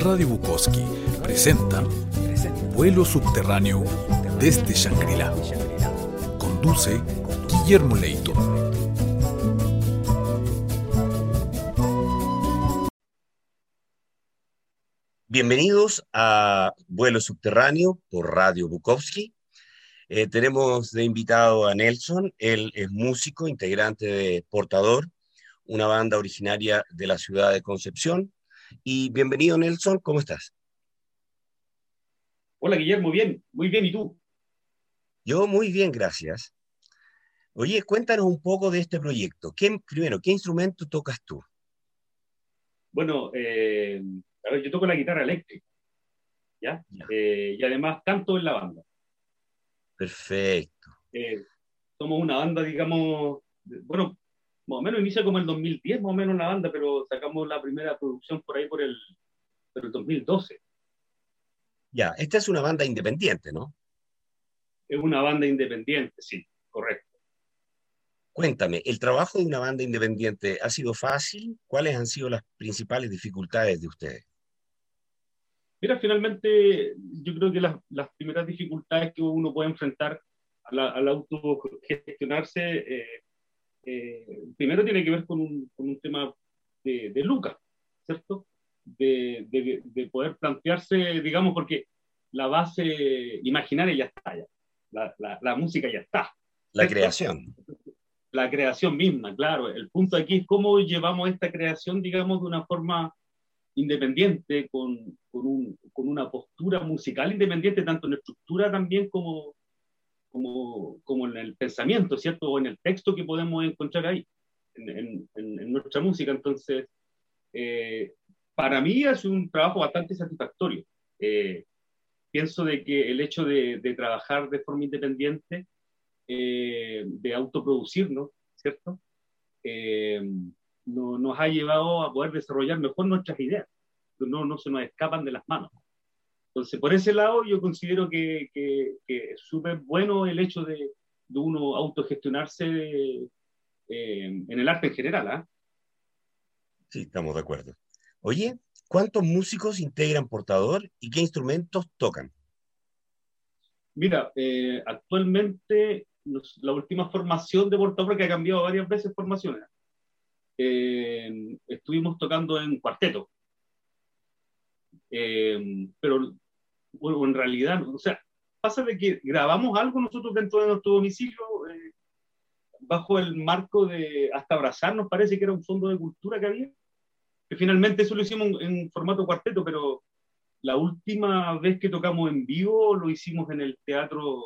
Radio Bukowski presenta Vuelo subterráneo desde Shangri-La. Conduce Guillermo Leito. Bienvenidos a Vuelo subterráneo por Radio Bukowski. Eh, tenemos de invitado a Nelson, él es músico, integrante de Portador, una banda originaria de la ciudad de Concepción. Y bienvenido Nelson, ¿cómo estás? Hola Guillermo, bien, muy bien, ¿y tú? Yo muy bien, gracias. Oye, cuéntanos un poco de este proyecto. ¿Qué, primero, ¿qué instrumento tocas tú? Bueno, eh, a ver, yo toco la guitarra eléctrica, ¿ya? Eh, y además canto en la banda. Perfecto. Eh, somos una banda, digamos, bueno, más o menos inicia como el 2010, más o menos la banda, pero sacamos la primera producción por ahí por el, por el 2012. Ya, esta es una banda independiente, ¿no? Es una banda independiente, sí, correcto. Cuéntame, ¿el trabajo de una banda independiente ha sido fácil? ¿Cuáles han sido las principales dificultades de ustedes? Mira, finalmente yo creo que las, las primeras dificultades que uno puede enfrentar al, al autogestionarse, eh, eh, primero tiene que ver con un, con un tema de, de Lucas, ¿cierto? De, de, de, poder plantearse, digamos, porque la base imaginaria ya está, ya. La, la, la música ya está. La ¿cierto? creación. La creación misma, claro. El punto aquí es cómo llevamos esta creación, digamos, de una forma independiente, con, con, un, con, una postura musical independiente, tanto en estructura también como, como, como en el pensamiento, ¿cierto? O en el texto que podemos encontrar ahí, en, en, en nuestra música. Entonces, eh, para mí es un trabajo bastante satisfactorio. Eh, pienso de que el hecho de, de trabajar de forma independiente, eh, de autoproducirnos, ¿cierto? Eh, no, nos ha llevado a poder desarrollar mejor nuestras ideas, no, no se nos escapan de las manos. Entonces, por ese lado, yo considero que, que, que es súper bueno el hecho de, de uno autogestionarse eh, en el arte en general. ¿eh? Sí, estamos de acuerdo. Oye, ¿cuántos músicos integran Portador y qué instrumentos tocan? Mira, eh, actualmente los, la última formación de Portador, que ha cambiado varias veces formaciones, eh, estuvimos tocando en cuarteto. Eh, pero bueno, en realidad, o sea, pasa de que grabamos algo nosotros dentro de nuestro domicilio eh, bajo el marco de Hasta Abrazarnos, parece que era un fondo de cultura que había, que finalmente eso lo hicimos en, en formato cuarteto, pero la última vez que tocamos en vivo lo hicimos en el teatro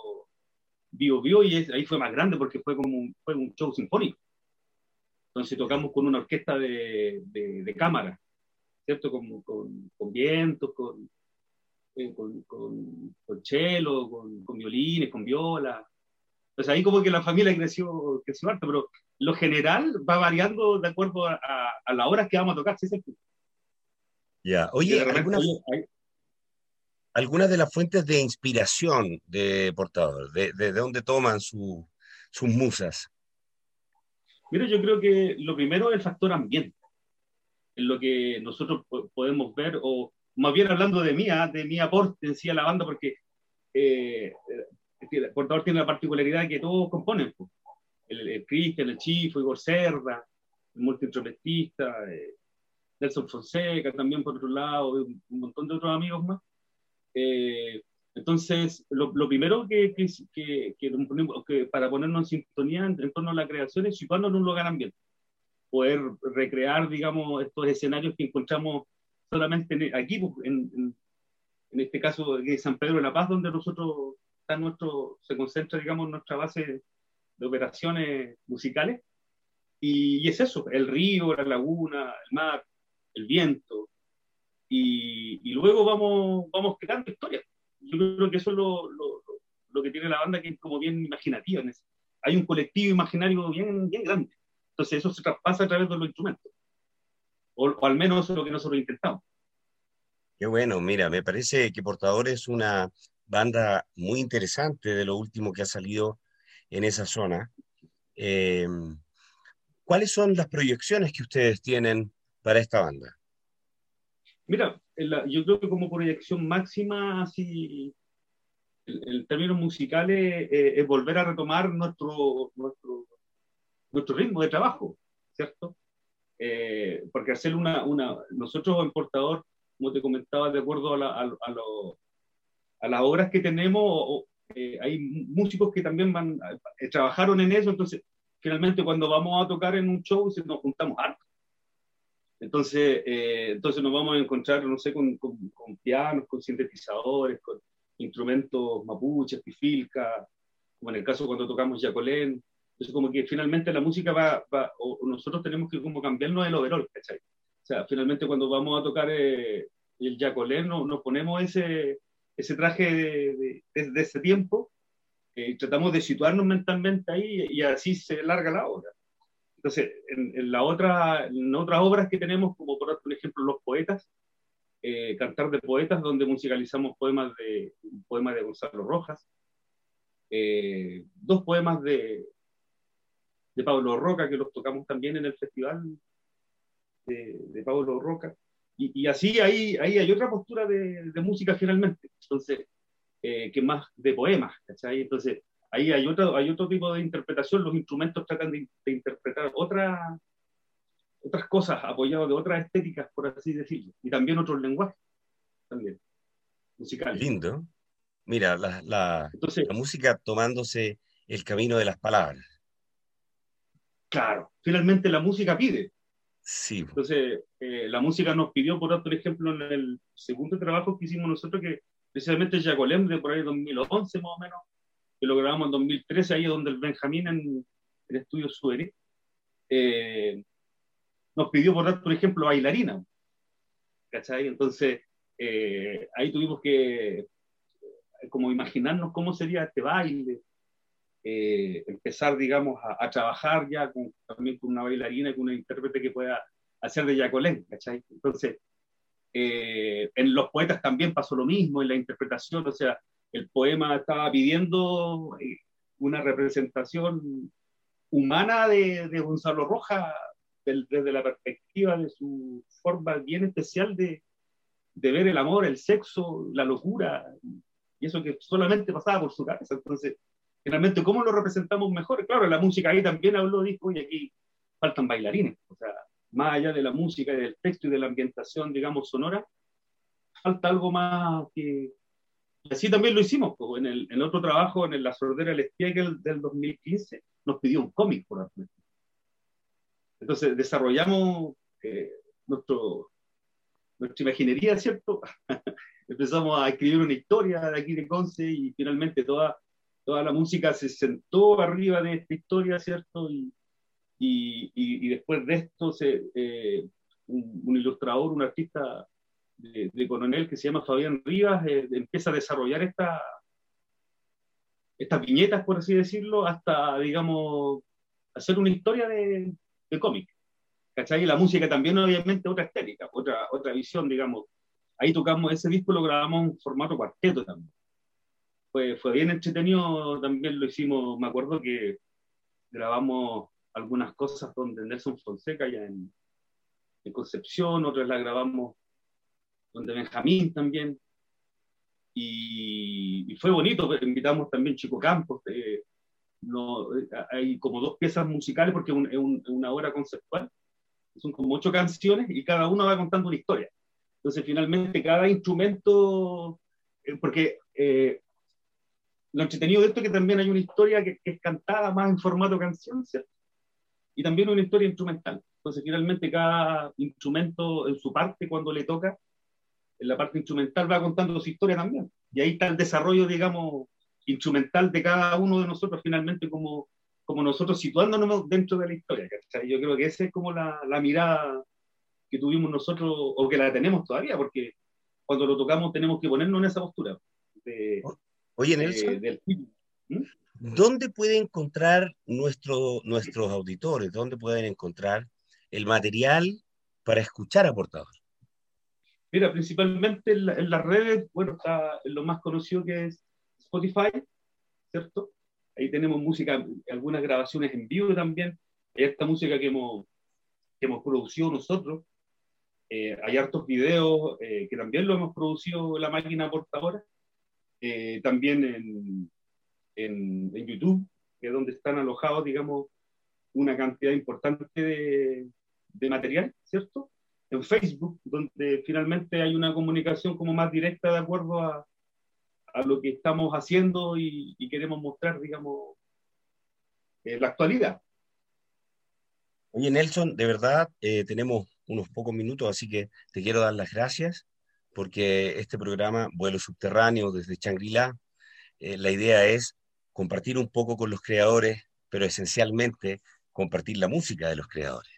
Bio Bio y es, ahí fue más grande porque fue como un, fue un show sinfónico. Entonces tocamos con una orquesta de, de, de cámara, ¿cierto? Con, con, con vientos, con, eh, con, con, con cello, con, con, violines, con viola. Pues ahí como que la familia creció, creció harto, pero lo general va variando de acuerdo a, a, a las horas que vamos a tocar, ¿sí? Ya, yeah. oye, ¿alguna, hay... algunas de las fuentes de inspiración de Portador, de, de, de dónde toman su, sus musas. Mira, yo creo que lo primero es el factor ambiente, en lo que nosotros podemos ver, o más bien hablando de mí, ¿ah? de mi aporte en sí a la banda, porque eh, el portador tiene la particularidad que todos componen, pues. el, el Cristian, el Chifo, Igor Cerda, el multiinstrumentista, eh, Nelson Fonseca también por otro lado, un montón de otros amigos más. Eh, entonces, lo, lo primero que, que, que, que, para ponernos en sintonía en, en, torno a la creación es situarnos en un lugar ambiente. Poder recrear, digamos, estos escenarios que encontramos solamente aquí, pues, en, en, en este caso en San Pedro de la Paz, donde nosotros está nuestro, se concentra, digamos, nuestra base de operaciones musicales. Y, y es eso, el río, la laguna, el mar, el viento. Y, y luego vamos, vamos creando historias yo creo que eso es lo, lo, lo, que tiene la banda, que es como bien imaginativa. En ese. Hay un colectivo imaginario bien, bien grande. Entonces eso se traspasa a través de los instrumentos. O, o al menos eso es lo que nosotros intentamos. Qué bueno, mira, me parece que Portador es una banda muy interesante de lo último que ha salido en esa zona. Eh, ¿Cuáles son las proyecciones que ustedes tienen para esta banda? Mira, yo creo que como proyección máxima, así, en, términos musicales, eh, es volver a retomar nuestro, nuestro, nuestro ritmo de trabajo, ¿cierto? Eh, porque hacer una, una, nosotros en Portador, como te comentaba, de acuerdo a, la, a, a, las obras que tenemos, eh, hay músicos que también van, trabajaron en eso, entonces finalmente cuando vamos a tocar en un show nos juntamos harto. Entonces, eh, entonces nos vamos a encontrar, no sé, con, con, pianos, con sintetizadores, con instrumentos mapuches, pifilca, como en el caso cuando tocamos yacolén. Entonces, como que finalmente la música va, va o nosotros tenemos que como cambiarnos el overall, ¿cachai? O sea, finalmente cuando vamos a tocar eh, el yacolén nos, nos, ponemos ese, ese traje de, de, de ese tiempo eh, tratamos de situarnos mentalmente ahí y así se larga la obra. Entonces, en, la otra, en otras obras que tenemos, como por ejemplo Los Poetas, eh, Cantar de Poetas, donde musicalizamos poemas de, un poema de Gonzalo Rojas, eh, dos poemas de, de Pablo Roca, que los tocamos también en el festival de, de Pablo Roca. Y, y, así ahí, ahí hay otra postura de, de música finalmente, entonces, eh, que más de poemas, ¿cachai? Entonces, ahí hay otro, hay otro tipo de interpretación, los instrumentos tratan de, interpretar otra, otras cosas apoyados de otras estéticas, por así decirlo, y también otros lenguajes, también, musicales. Lindo. Mira, la, la, la música tomándose el camino de las palabras. Claro, finalmente la música pide. Sí. Entonces, eh, la música nos pidió, por ejemplo, en el segundo trabajo que hicimos nosotros, que precisamente Jacolem de por ahí 2011 más o menos, que lo grabamos en 2013, ahí donde el Benjamín en el estudio Sueri, eh, nos pidió por, por ejemplo, bailarina. ¿Cachai? Entonces, eh, ahí tuvimos que eh, como imaginarnos cómo sería este baile, empezar, digamos, a, trabajar ya con, también con una bailarina con una intérprete que pueda hacer de Yacolén, ¿cachai? Entonces, en los poetas también pasó lo mismo, en la interpretación, o sea, el poema estaba pidiendo eh, una representación humana de, de Gonzalo Roja desde la perspectiva de su forma bien especial de, de, ver el amor, el sexo, la locura, y eso que solamente pasaba por su cabeza. Entonces, finalmente, ¿cómo lo representamos mejor? Claro, la música ahí también habló, dijo, y aquí faltan bailarines. O sea, más allá de la música, del texto y de la ambientación, digamos, sonora, falta algo más que, y así también lo hicimos. Pues, en, el, otro trabajo, en La Sordera del Spiegel del 2015, nos pidió un cómic, por ejemplo. Entonces desarrollamos eh, nuestro, nuestra imaginería, ¿cierto? Empezamos a escribir una historia de aquí de Conce y finalmente toda, toda la música se sentó arriba de esta historia, ¿cierto? Y, y, y, después de esto, se, eh, un, un, ilustrador, un artista de, coronel que se llama Fabián Rivas, eh, empieza a desarrollar esta, estas viñetas, por así decirlo, hasta, digamos, hacer una historia de, de cómic. ¿Cachai? Y la música también, obviamente, otra estética, otra, otra visión, digamos. Ahí tocamos ese disco, lo grabamos en formato cuarteto también. Fue, fue bien entretenido, también lo hicimos, me acuerdo que grabamos algunas cosas donde Nelson Fonseca ya en, en Concepción, otras las grabamos donde Benjamín también. Y, fue bonito, invitamos también Chico Campos. Eh, no, hay como dos piezas musicales porque es una obra conceptual. Son como ocho canciones y cada una va contando una historia. Entonces, finalmente, cada instrumento, eh, porque eh, lo entretenido de esto es que también hay una historia que, que, es cantada más en formato canción, ¿cierto? Y también una historia instrumental. Entonces, finalmente, cada instrumento en su parte, cuando le toca, en la parte instrumental va contando su historia también. Y ahí está el desarrollo, digamos, instrumental de cada uno de nosotros, finalmente, como, como nosotros situándonos dentro de la historia. Yo creo que esa es como la, la, mirada que tuvimos nosotros, o que la tenemos todavía, porque cuando lo tocamos tenemos que ponernos en esa postura. De, Oye, Nelson, ¿Mm? ¿dónde pueden encontrar nuestro, nuestros auditores? ¿Dónde pueden encontrar el material para escuchar a Portador? Mira, principalmente en, las redes, bueno, está lo más conocido que es Spotify, ¿cierto? Ahí tenemos música, algunas grabaciones en vivo también, esta música que hemos, que hemos producido nosotros. Eh, hay hartos videos eh, que también lo hemos producido la máquina portadora, eh, también en, en, YouTube, que es donde están alojados, digamos, una cantidad importante de, de material, ¿cierto? En Facebook, donde finalmente hay una comunicación como más directa de acuerdo a, a lo que estamos haciendo y, queremos mostrar, digamos, la actualidad. Oye, Nelson, de verdad, eh, tenemos unos pocos minutos, así que te quiero dar las gracias porque este programa, Vuelo Subterráneo desde Shangri-La, eh, la idea es compartir un poco con los creadores, pero esencialmente compartir la música de los creadores.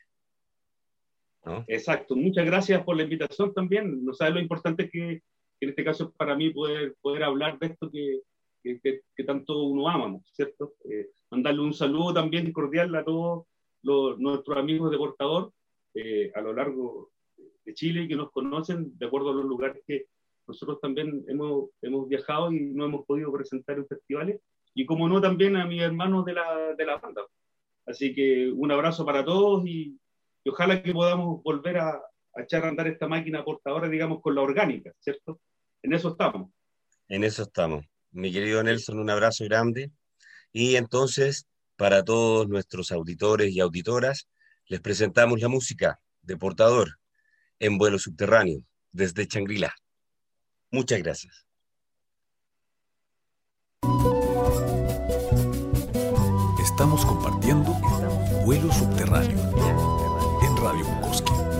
¿no? Exacto, muchas gracias por la invitación también. No sabes lo importante que, que en este caso para mí poder, poder hablar de esto que, que, que tanto uno ama, ¿cierto? Eh, mandarle un saludo también cordial a todos los, nuestros amigos de Portador eh, a lo largo de Chile que nos conocen de acuerdo a los lugares que nosotros también hemos, hemos viajado y no hemos podido presentar en festivales. Y como no, también a mis hermanos de la, de la banda. Así que un abrazo para todos y, y ojalá que podamos volver a, a, echar a andar esta máquina portadora, digamos, con la orgánica, ¿cierto? En eso estamos. En eso estamos. Mi querido Nelson, un abrazo grande. Y entonces para todos nuestros auditores y auditoras, les presentamos la música de Portador en vuelo subterráneo desde Changrila. Muchas gracias. Estamos compartiendo vuelo subterráneo en Radio Bukowski.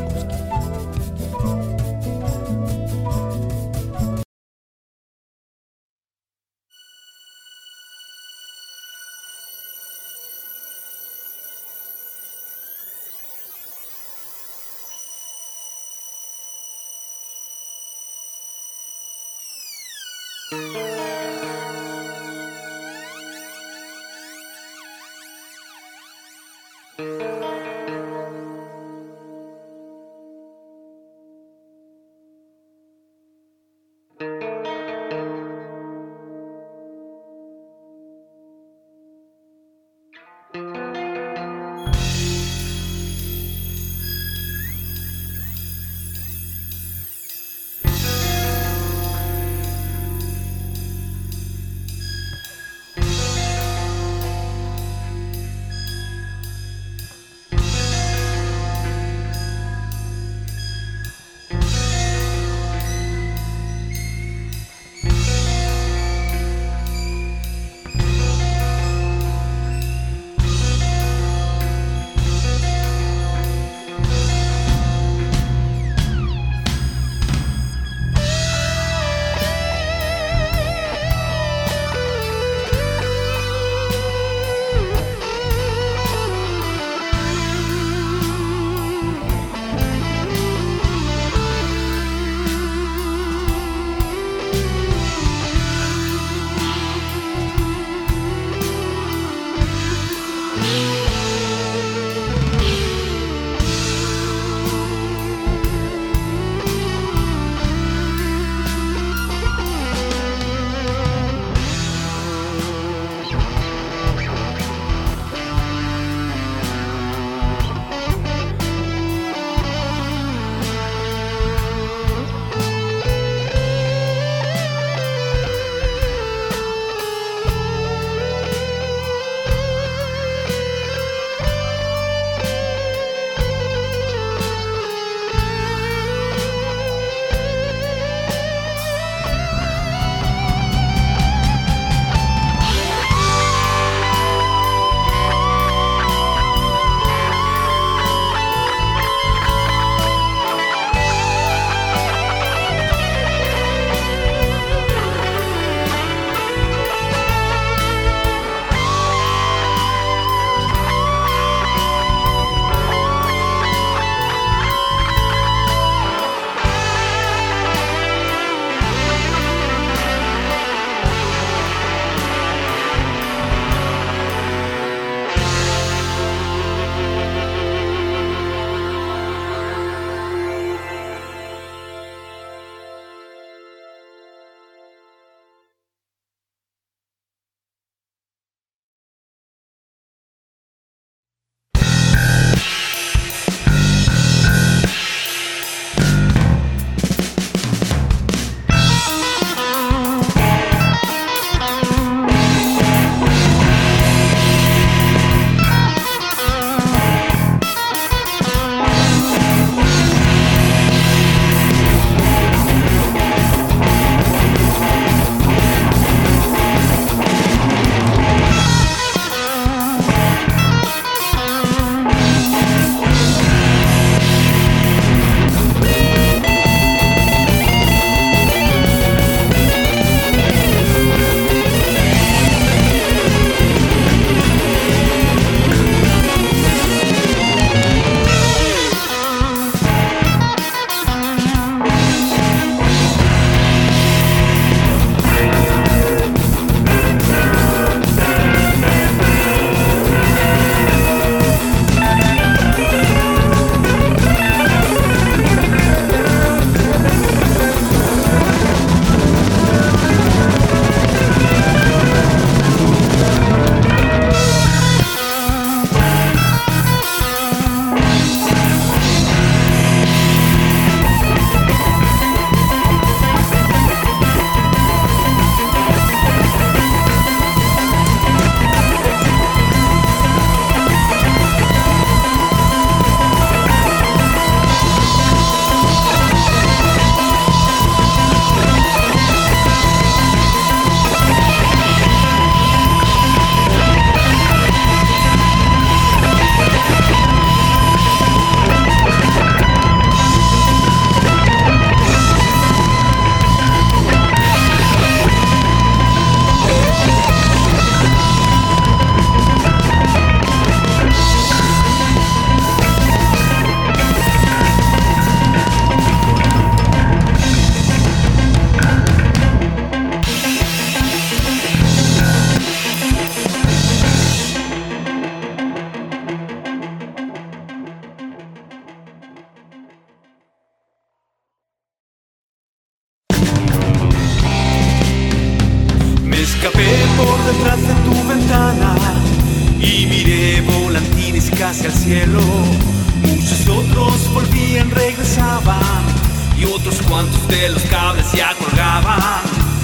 de los cables ya colgaba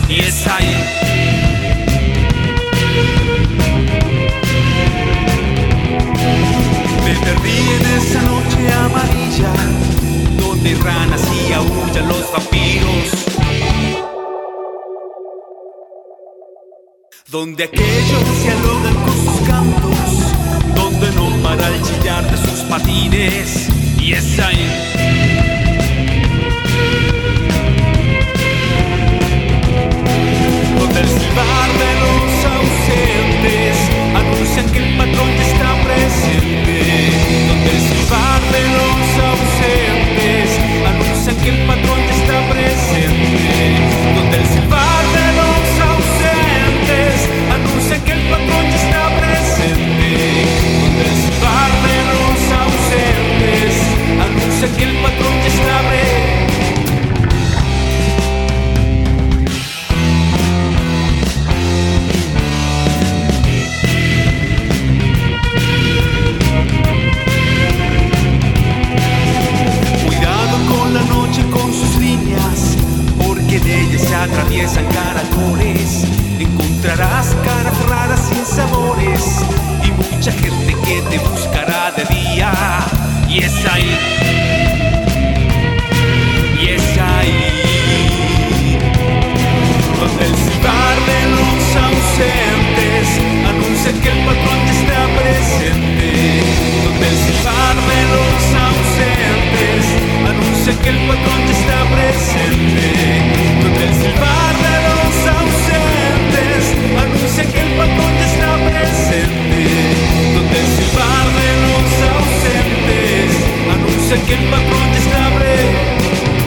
y es ahí. Me perdí en esa noche amarilla donde ranas y aullan los vampiros. Donde aquellos se dialogan con sus cantos, donde no para el chillar de sus patines y es ahí. incontestable.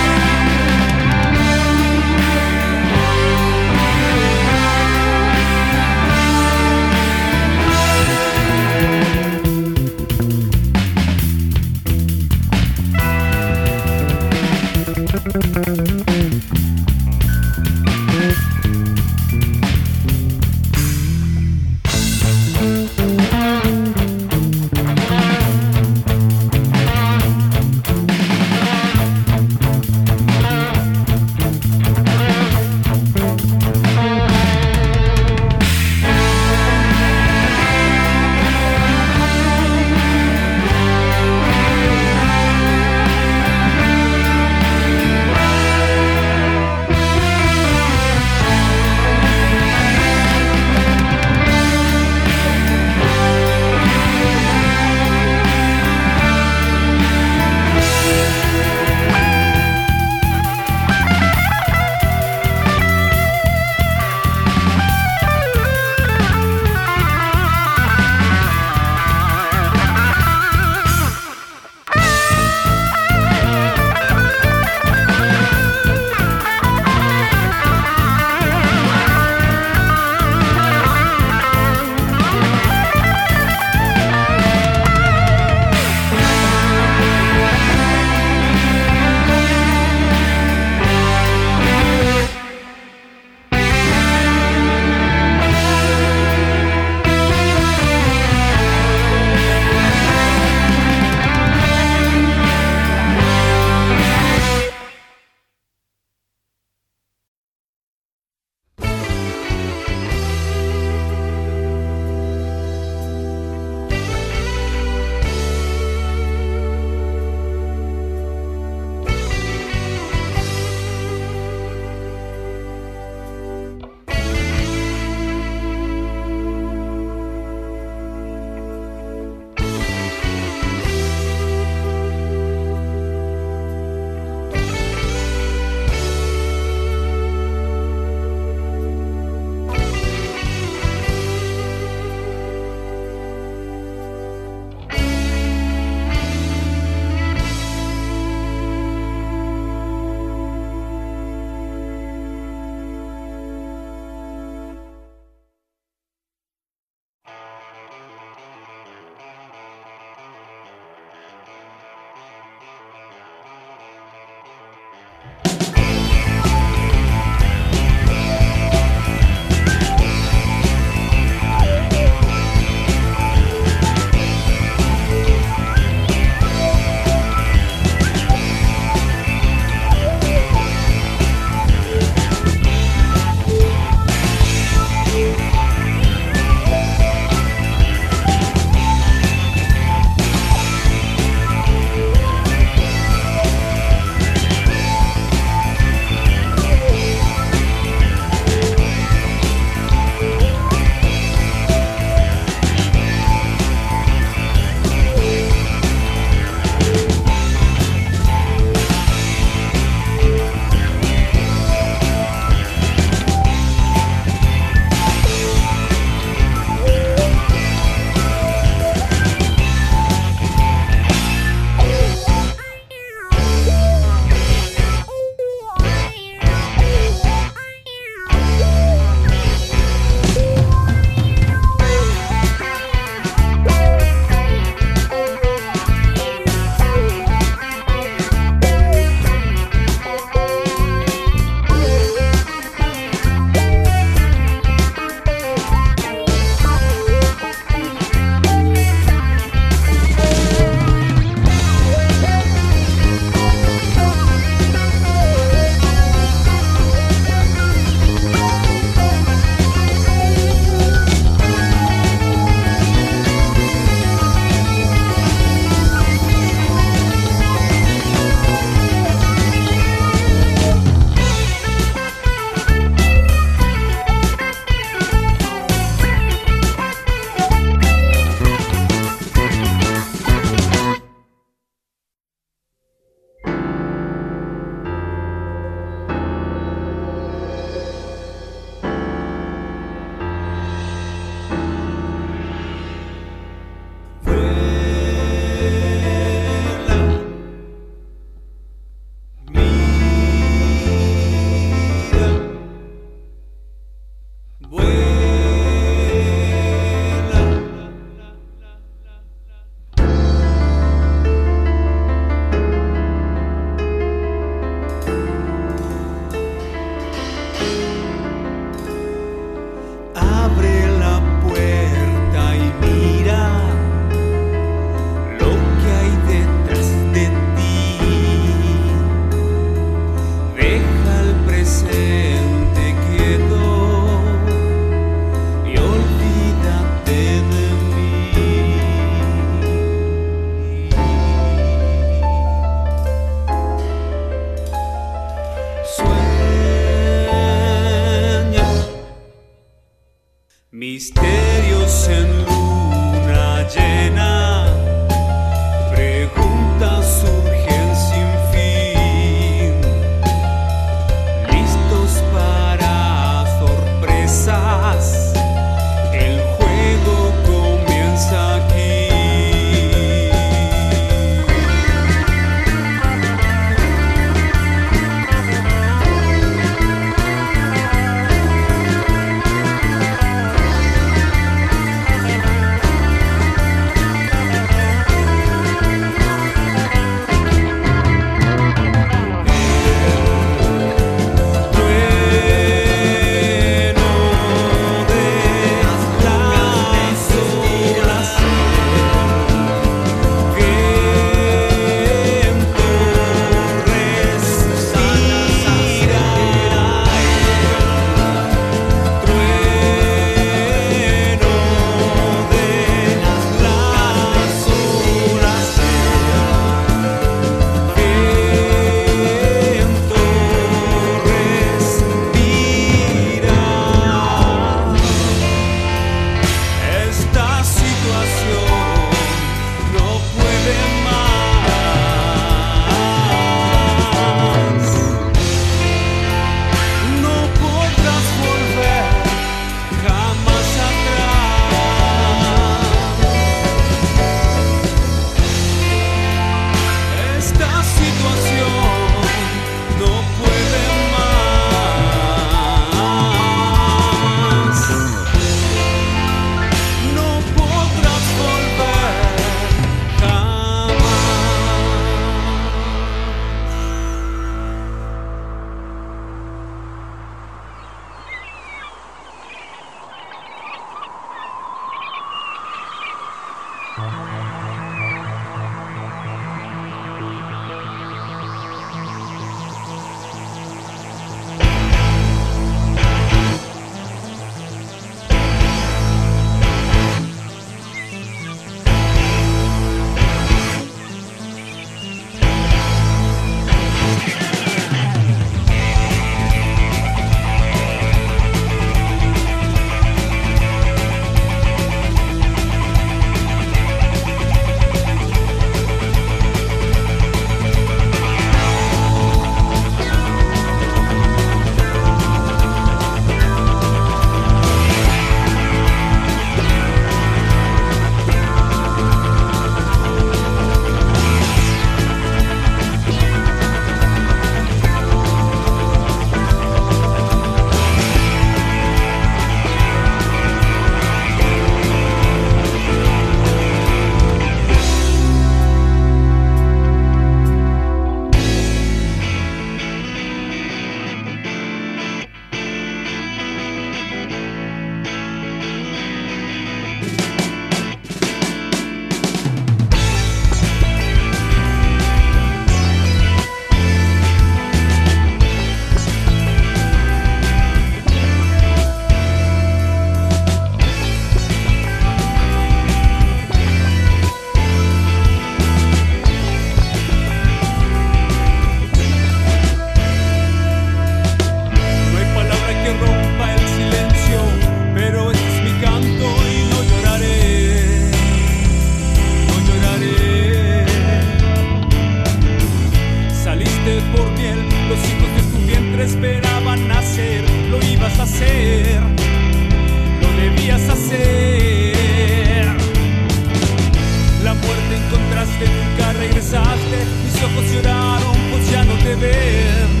marchaste, nunca regresaste, mis ojos lloraron, pues ya no te ven,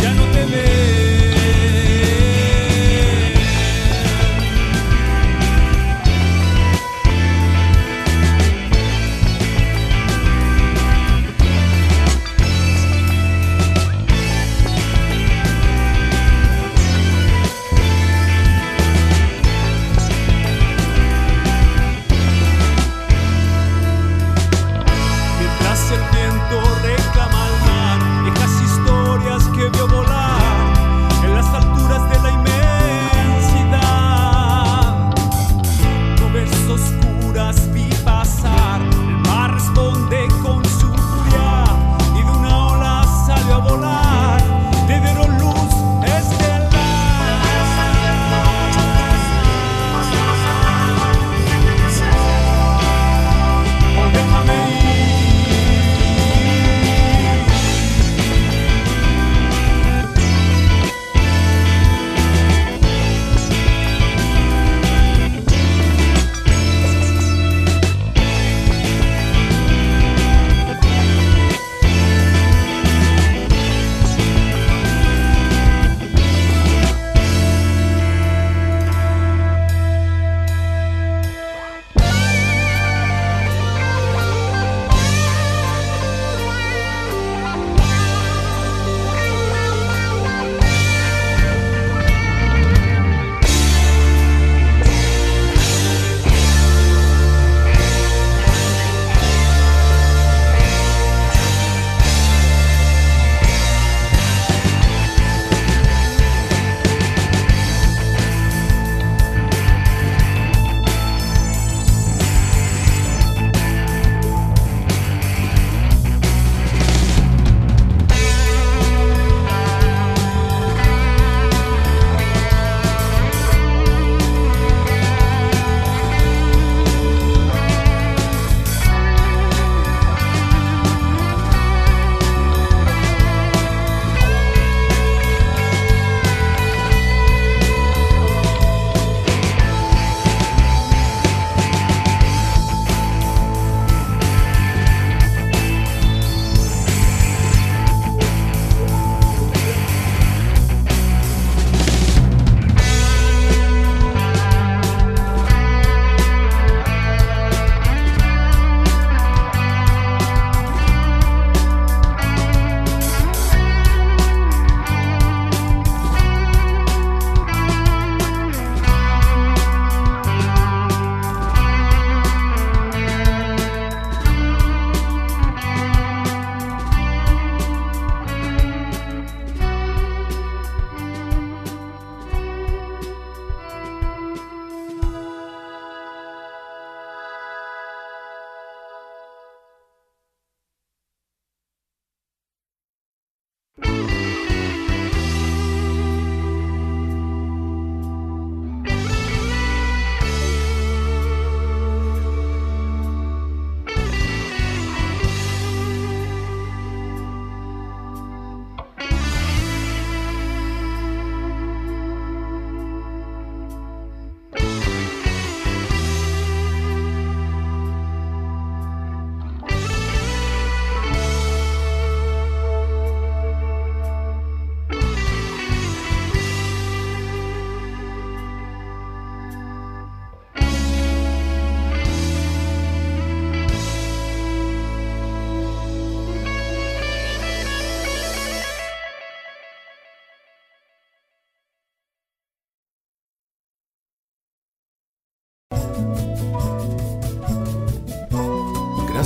ya no te ven.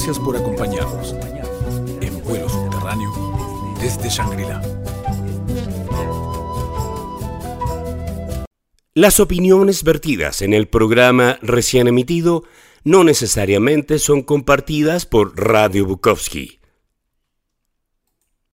Gracias por acompañarnos en vuelo subterráneo desde Shangri-La. Las opiniones vertidas en el programa recién emitido no necesariamente son compartidas por Radio Bukowski